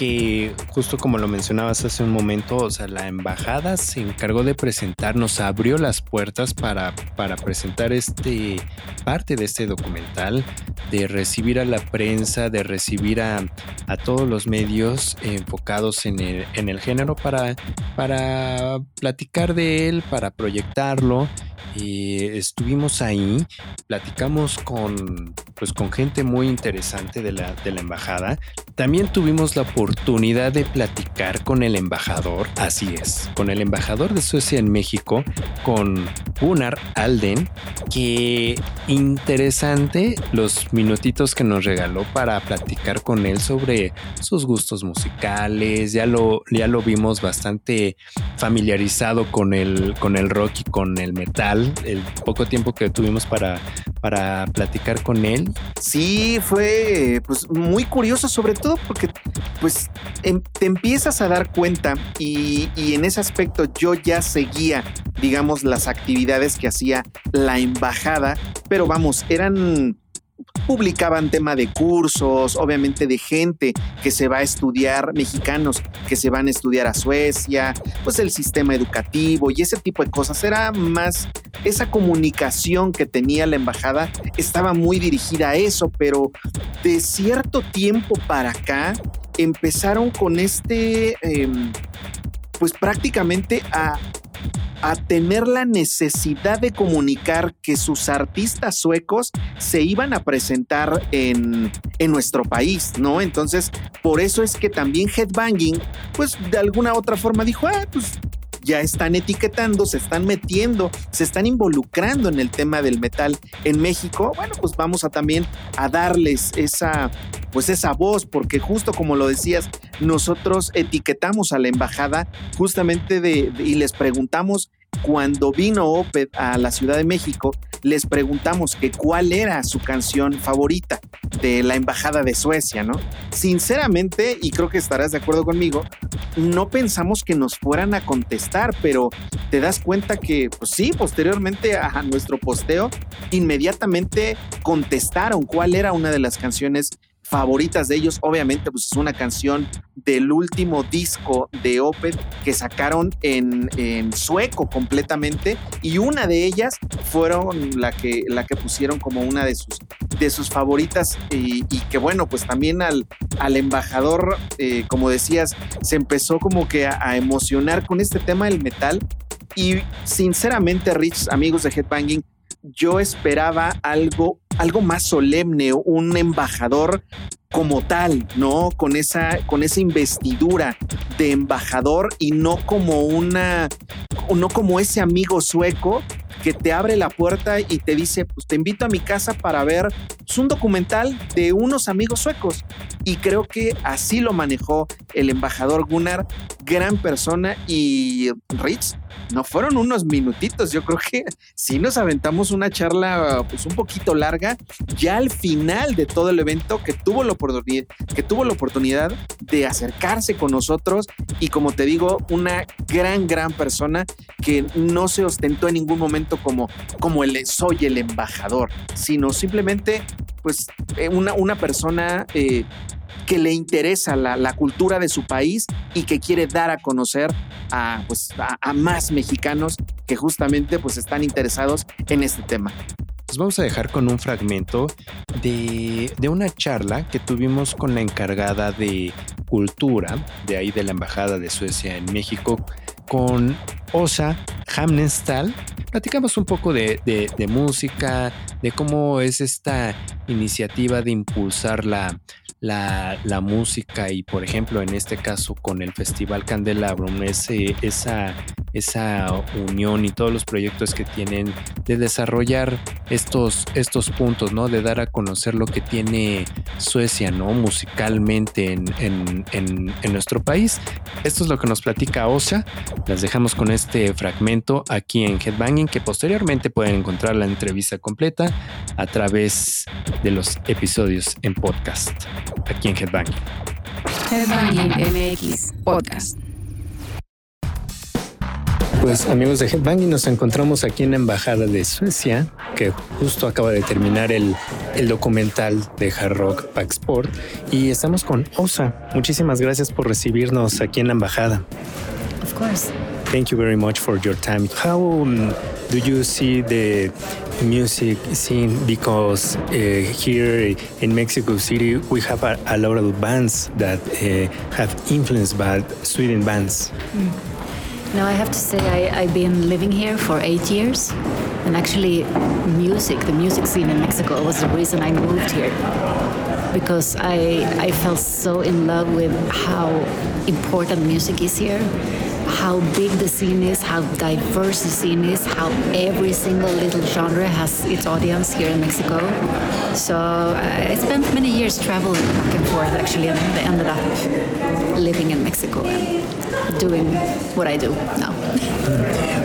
que justo como lo mencionabas hace un momento, o sea, la embajada se encargó de presentarnos, abrió las puertas para, para presentar este parte de este documental, de recibir a la prensa, de recibir a, a todos los medios enfocados en el, en el género para, para platicar de él, para proyectarlo estuvimos ahí, platicamos con, pues, con gente muy interesante de la, de la embajada. También tuvimos la oportunidad oportunidad de platicar con el embajador, así es, con el embajador de Suecia en México, con Gunnar Alden, que interesante los minutitos que nos regaló para platicar con él sobre sus gustos musicales, ya lo, ya lo vimos bastante familiarizado con el, con el rock y con el metal, el poco tiempo que tuvimos para, para platicar con él. Sí, fue pues muy curioso, sobre todo porque pues em, te empiezas a dar cuenta y, y en ese aspecto yo ya seguía, digamos, las actividades que hacía la embajada, pero vamos, eran publicaban tema de cursos, obviamente de gente que se va a estudiar, mexicanos que se van a estudiar a Suecia, pues el sistema educativo y ese tipo de cosas. Era más esa comunicación que tenía la embajada, estaba muy dirigida a eso, pero de cierto tiempo para acá empezaron con este, em, pues prácticamente a a tener la necesidad de comunicar que sus artistas suecos se iban a presentar en, en nuestro país, ¿no? Entonces, por eso es que también Headbanging, pues de alguna otra forma dijo, ah, pues ya están etiquetando, se están metiendo, se están involucrando en el tema del metal en México, bueno, pues vamos a también a darles esa, pues esa voz, porque justo como lo decías, nosotros etiquetamos a la embajada justamente de, y les preguntamos cuando vino Oped a la Ciudad de México, les preguntamos que cuál era su canción favorita de la Embajada de Suecia, ¿no? Sinceramente, y creo que estarás de acuerdo conmigo, no pensamos que nos fueran a contestar, pero te das cuenta que, pues sí, posteriormente a nuestro posteo, inmediatamente contestaron cuál era una de las canciones favoritas de ellos. Obviamente, pues es una canción del último disco de Opeth que sacaron en, sueco completamente y una de ellas fueron la que, la que pusieron como una de sus, de sus favoritas y, que bueno, pues también al, al embajador, eh, como decías, se empezó como que a, a emocionar con este tema del metal y sinceramente, Rich, amigos de Headbanging, yo esperaba algo, algo más solemne, un embajador como tal, ¿no? Con esa, con esa investidura de embajador y no como una, no como ese amigo sueco que te abre la puerta y te dice, pues te invito a mi casa para ver pues, un documental de unos amigos suecos. Y creo que así lo manejó el embajador Gunnar, gran persona y Rich. No fueron unos minutitos, yo creo que sí nos aventamos una charla pues un poquito larga, ya al final de todo el evento que tuvo la oportunidad, que tuvo la oportunidad de acercarse con nosotros y como te digo, una gran, gran persona que no se ostentó en ningún momento como, como el soy el embajador, sino simplemente pues eh, una, una persona eh, que le interesa la, cultura de su país y que quiere dar a conocer a, pues, a, más mexicanos que justamente pues están interesados en este tema. Nos vamos a dejar con un fragmento de, de, una charla que tuvimos con la encargada de cultura de ahí de la Embajada de Suecia en México, con Osa Hamnenstal. Platicamos un poco de, de, música, de cómo es esta iniciativa de impulsar la, la, la, música y por ejemplo en este caso con el Festival Candelabrum, esa, esa unión y todos los proyectos que tienen de desarrollar estos, estos puntos, ¿no? De dar a conocer lo que tiene Suecia, ¿no? Musicalmente en, en, en, en nuestro país. Esto es lo que nos platica Osa. Las dejamos con este fragmento aquí en Headbanging, que posteriormente pueden encontrar la entrevista completa a través de los episodios en podcast, aquí en Headbanging. Headbanging MX Podcast. Pues amigos de Headbanging, nos encontramos aquí en la Embajada de Suecia, que justo acaba de terminar el, el documental de Hard Rock Pack Sport, y estamos con Osa. Muchísimas gracias por recibirnos aquí en la Embajada. Of course. Thank you very much for your time. How um, do you see the music scene? Because uh, here in Mexico City, we have a, a lot of bands that uh, have influenced by Sweden bands. Mm. I have to say I, I've been living here for eight years, and actually, music, the music scene in Mexico, was the reason I moved here. because I, I fell so in love with how important music is here, how big the scene is, how diverse the scene is, how every single little genre has its audience here in Mexico. So uh, I spent many years traveling back and forth actually, and I ended up living in Mexico and doing what I do now.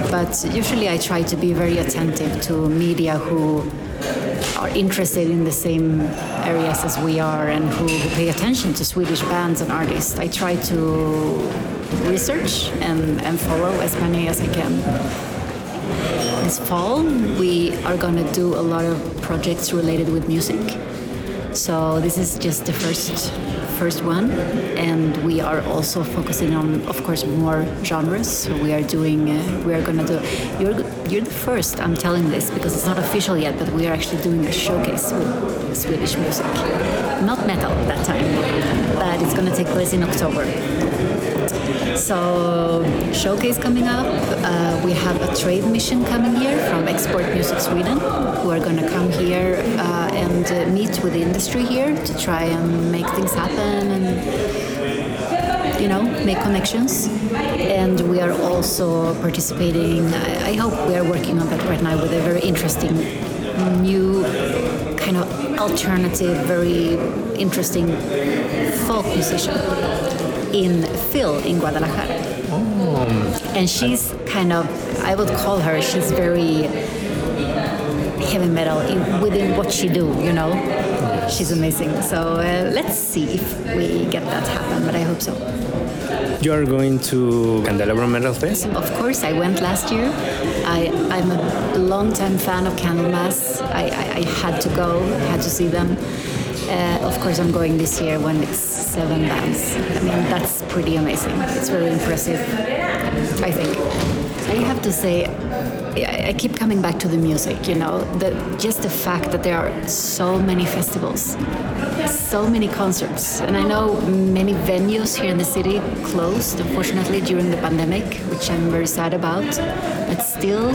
but usually I try to be very attentive to media who are interested in the same areas as we are and who pay attention to Swedish bands and artists. I try to research and, and follow as many as I can. This fall, we are going to do a lot of projects related with music. So this is just the first first one, and we are also focusing on, of course, more genres. So we are doing, uh, we are gonna do. You're you're the first. I'm telling this because it's not official yet, but we are actually doing a showcase with Swedish music, not metal that time, but it's gonna take place in October. So, showcase coming up. Uh, we have a trade mission coming here from Export Music Sweden, who are going to come here uh, and uh, meet with the industry here to try and make things happen and you know make connections. And we are also participating. I, I hope we are working on that right now with a very interesting new kind of alternative, very interesting folk musician in Phil in Guadalajara. Oh. And she's kind of, I would call her, she's very heavy metal in, within what she do, you know. She's amazing. So uh, let's see if we get that happen, but I hope so. You are going to Candelabro Metal Fest? Of course, I went last year. I, I'm a long-time fan of Candlemass. I, I, I had to go, I had to see them. Uh, of course, I'm going this year when it's seven bands. I mean, that's pretty amazing. It's very impressive, I think. I have to say, I keep coming back to the music, you know, the, just the fact that there are so many festivals, so many concerts. And I know many venues here in the city closed, unfortunately, during the pandemic, which I'm very sad about. But still,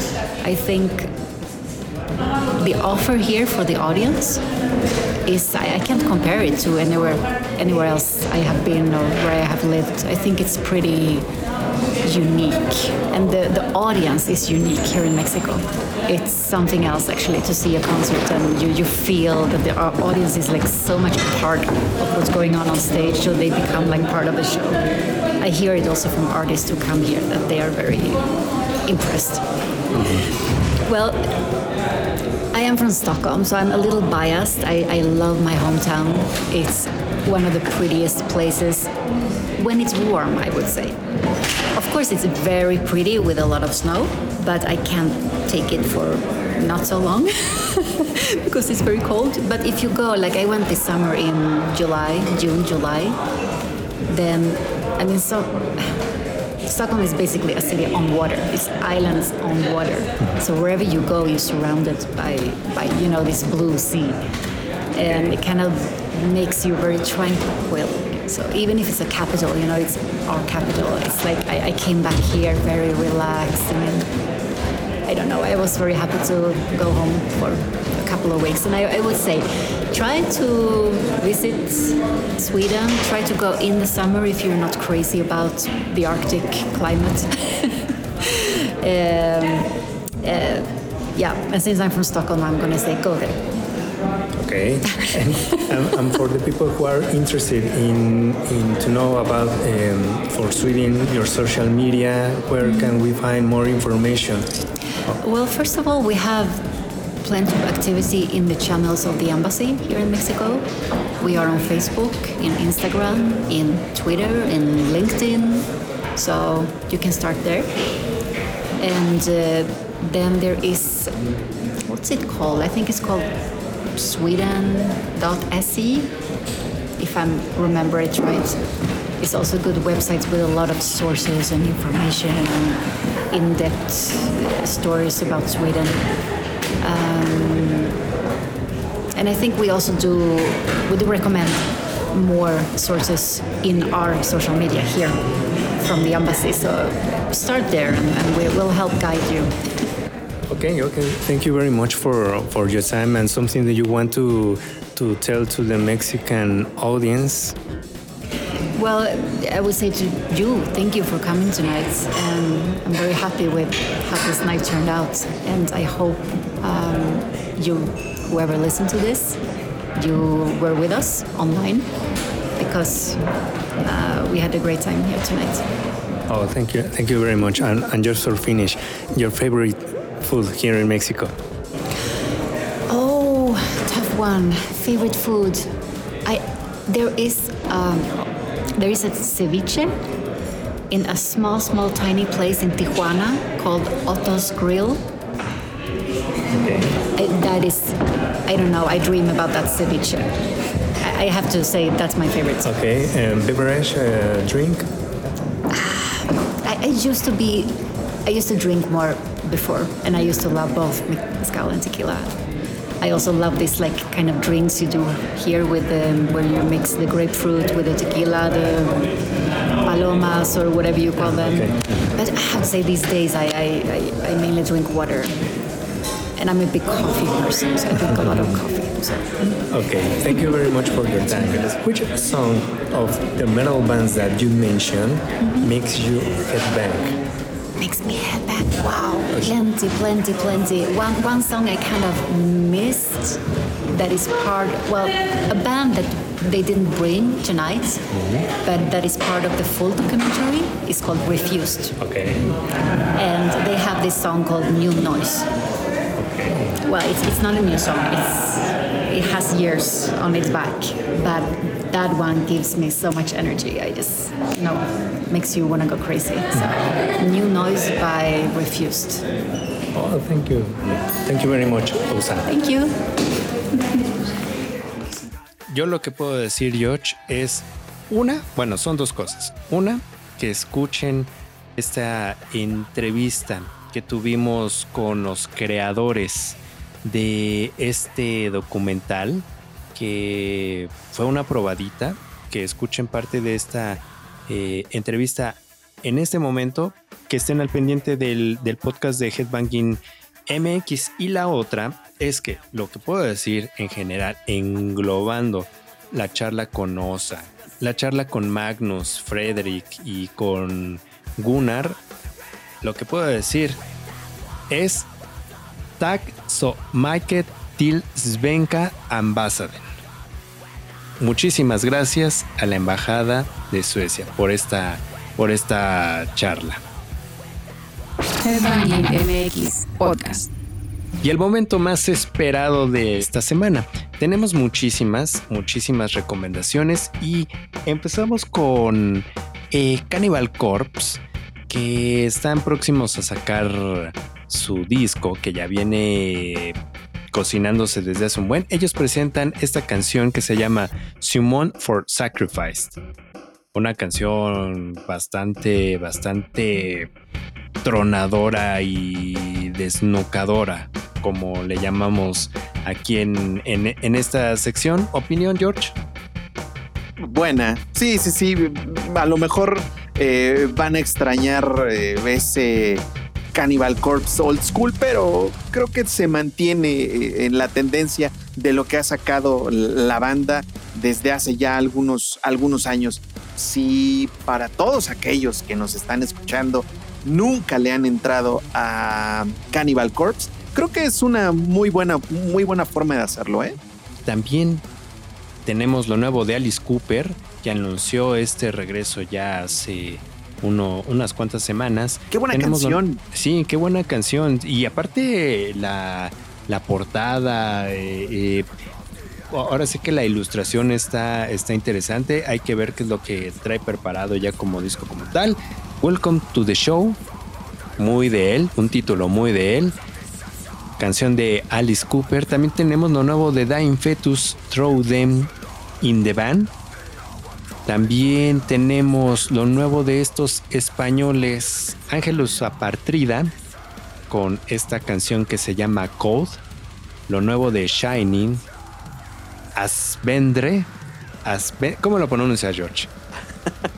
I think the offer here for the audience is I, I, can't compare it to anywhere anywhere else I have been or where I have lived. I think it's pretty unique and the, the audience is unique here in Mexico. It's something else actually to see a concert and you, you feel that the audience is like so much part of what's going on on stage so they become like part of the show. I hear it also from artists who come here that they are very impressed. Mm-hmm. Well, I am from Stockholm, so I'm a little biased. I, I love my hometown. It's one of the prettiest places when it's warm, I would say. Of course, it's very pretty with a lot of snow, but I can't take it for not so long because it's very cold. But if you go, like I went this summer in July, June, July, then I mean, so Stockholm is basically a city on water. It's islands on water. So wherever you go, you're surrounded by, by you know, this blue sea. And it kind of makes you very tranquil. So even if it's a capital, you know, it's our capital. It's like I, I came back here very relaxed. I mean, I don't know. I was very happy to go home for a couple of weeks. And I, I would say, try to visit Sweden. Try to go in the summer if you're not crazy about the Arctic climate. um, uh, yeah, and since I'm from Stockholm, I'm going to say go there. Okay, and, and, for the people who are interested in, in to know about um, for Sweden your social media, where can we find more information? Well, first of all, we have plenty of activity in the channels of the embassy here in Mexico. We are on Facebook, in Instagram, in Twitter, in LinkedIn, so you can start there. And uh, then there is, what's it called? I think it's called sweden.se, if I remember it right. It's also good websites with a lot of sources and information and in-depth stories about Sweden. Um, and I think we also do, we do recommend more sources in our social media here from the embassy. So start there and, and we will help guide you. Okay, okay. Thank you very much for for your time and something that you want to to tell to the Mexican audience? Well, I would say to you, thank you for coming tonight. And I'm very happy with how this night turned out. And I hope um, you, whoever listened to this, you were with us online because uh, we had a great time here tonight. Oh, thank you. Thank you very much. And, and just for finish, your favorite food here in Mexico? Oh, tough one. Favorite food. I there is um, there is a ceviche in a small, small, tiny place in Tijuana called Otto's Grill. Okay. That is, I don't know. I dream about that ceviche. I, I have to say that's my favorite. Okay. Um, beverage, uh, drink. I, I used to be, I used to drink more before, and I used to love both mezcal and tequila. I also love this like kind of drinks you do here with the where you mix the grapefruit with the tequila, the palomas or whatever you call them. Okay. But I have to say these days I, I, I mainly drink water. And I'm a big coffee person, so I drink a lot of coffee. So. Okay, thank you very much for your time. Which song of the metal bands that you mentioned makes you headbang? Makes me head back. Wow, plenty, plenty, plenty. One, one song I kind of missed that is part, well, a band that they didn't bring tonight, mm-hmm. but that is part of the full documentary is called Refused. Okay. And they have this song called New Noise. Well, it's, it's not a new song. It's it has years on its back, but that one gives me so much energy. I just you know makes you want to go crazy. So, New Noise by Refused. Oh, thank you. Thank you very much, Osa. Thank you. Yo lo que puedo decir, George, es una, bueno, son dos cosas. Una, que escuchen esta entrevista que tuvimos con los creadores de este documental, que fue una probadita, que escuchen parte de esta eh, entrevista en este momento, que estén al pendiente del, del podcast de Headbanging MX. Y la otra es que lo que puedo decir en general, englobando la charla con Osa, la charla con Magnus, Frederick y con Gunnar, lo que puedo decir es Tag so Mike til Svenka Ambassador. Muchísimas gracias a la Embajada de Suecia por esta, por esta charla. Headbanging MX Podcast. Y el momento más esperado de esta semana. Tenemos muchísimas, muchísimas recomendaciones y empezamos con eh, Cannibal Corpse, que están próximos a sacar su disco, que ya viene cocinándose desde hace un buen. Ellos presentan esta canción que se llama Summon for Sacrifice. Una canción bastante, bastante tronadora y desnucadora, como le llamamos aquí en, en, en esta sección. ¿Opinión, George? Buena. Sí, sí, sí. A lo mejor eh, van a extrañar eh, ese Cannibal Corpse Old School, pero creo que se mantiene eh, en la tendencia de lo que ha sacado la banda desde hace ya algunos, algunos años. Si para todos aquellos que nos están escuchando nunca le han entrado a Cannibal Corpse, creo que es una muy buena, muy buena forma de hacerlo, ¿eh? También tenemos lo nuevo de Alice Cooper, que anunció este regreso ya hace uno, unas cuantas semanas. Qué buena Tenemos lo- canción. sí, qué buena canción. Y aparte la, la portada, eh, eh, ahora sí que la ilustración está, está interesante. Hay que ver qué es lo que trae preparado ya como disco como tal. Welcome to the show. Muy de él, un título muy de él. Canción de Alice Cooper. También tenemos lo nuevo de Dying Fetus, Throw Them in the Van. También tenemos lo nuevo de estos españoles, Ángelus Apartrida, con esta canción que se llama Code. Lo nuevo de Shining, Asvendre. Asve- ¿Cómo lo pronuncia George?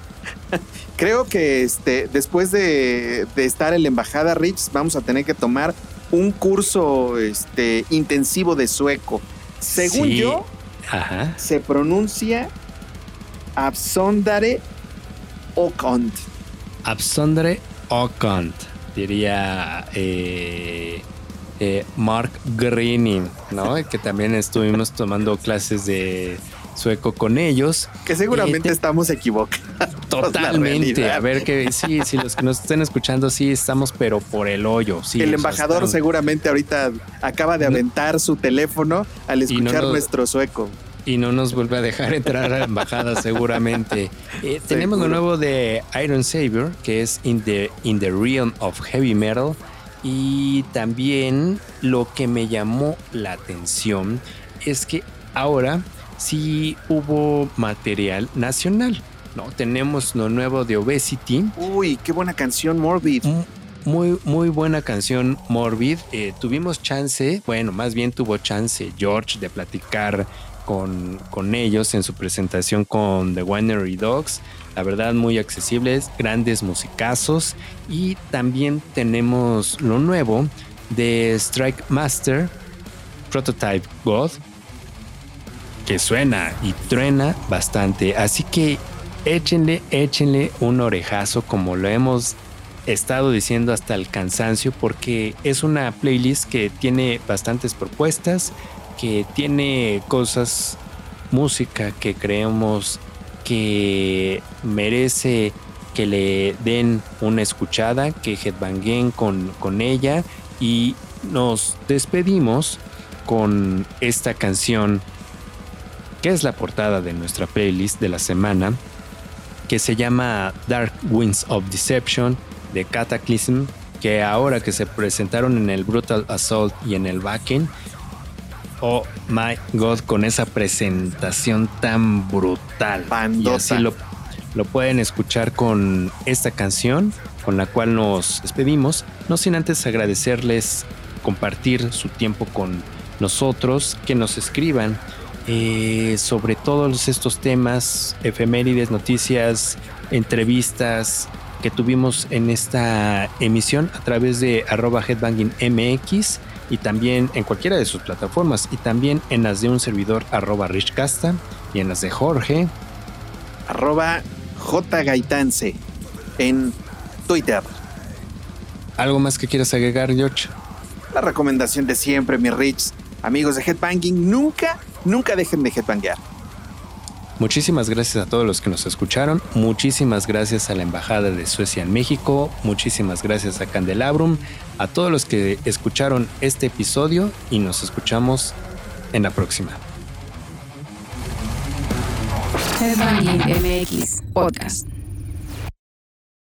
Creo que este, después de, de estar en la embajada Rich, vamos a tener que tomar un curso este, intensivo de sueco. Según Sí. yo, Ajá. se pronuncia Absondare Okont. Absondre Okant, diría eh, eh, Mark Greening, ¿no? Que también estuvimos tomando clases de sueco con ellos. Que seguramente Eh, te- estamos equivocados. Totalmente. A ver que sí, si los que nos estén escuchando, sí estamos, pero por el hoyo. Sí, el embajador seguramente ahorita acaba de aventar su teléfono al no escuchar nuestro sueco. Y no nos vuelve a dejar entrar a la embajada seguramente. Eh, tenemos lo nuevo de Iron Savior, que es In the, in the Realm of Heavy Metal. Y también lo que me llamó la atención es que ahora sí hubo material nacional. ¿no? Tenemos lo nuevo de Obesity, Uy, qué buena canción, Morbid. M- Muy, muy buena canción, Morbid. Eh, tuvimos chance, bueno, más bien tuvo chance George de platicar con, ellos en su presentación con The Winery Dogs. La verdad, muy accesibles, grandes musicazos. Y también tenemos lo nuevo de Strike Master, Prototype God, que suena y truena bastante. Así que échenle, échenle un orejazo como lo hemos estado diciendo hasta el cansancio porque es una playlist que tiene bastantes propuestas, que tiene cosas, música que creemos que merece que le den una escuchada, que headbanguen con, con ella. Y nos despedimos con esta canción que es la portada de nuestra playlist de la semana, que se llama Dark Winds of Deception de Cataclysm, que ahora que se presentaron en el Brutal Assault y en el Backing, oh my god, con esa presentación tan brutal. Bandota. Y así lo, lo pueden escuchar con esta canción, con la cual nos despedimos, no sin antes agradecerles compartir su tiempo con nosotros, que nos escriban eh, sobre todos estos temas, efemérides, noticias, entrevistas que tuvimos en esta emisión a través de arroba headbanging mx y también en cualquiera de sus plataformas y también en las de un servidor arroba richcasta y en las de Jorge. Arroba J Gaitance en Twitter. ¿Algo más que quieras agregar, George? La recomendación de siempre, mi Rich. Amigos de Headbanging, nunca, nunca dejen de headbanguear. Muchísimas gracias a todos los que nos escucharon. Muchísimas gracias a la Embajada de Suecia en México. Muchísimas gracias a Candelabrum. A todos los que escucharon este episodio y nos escuchamos en la próxima. MX Podcast.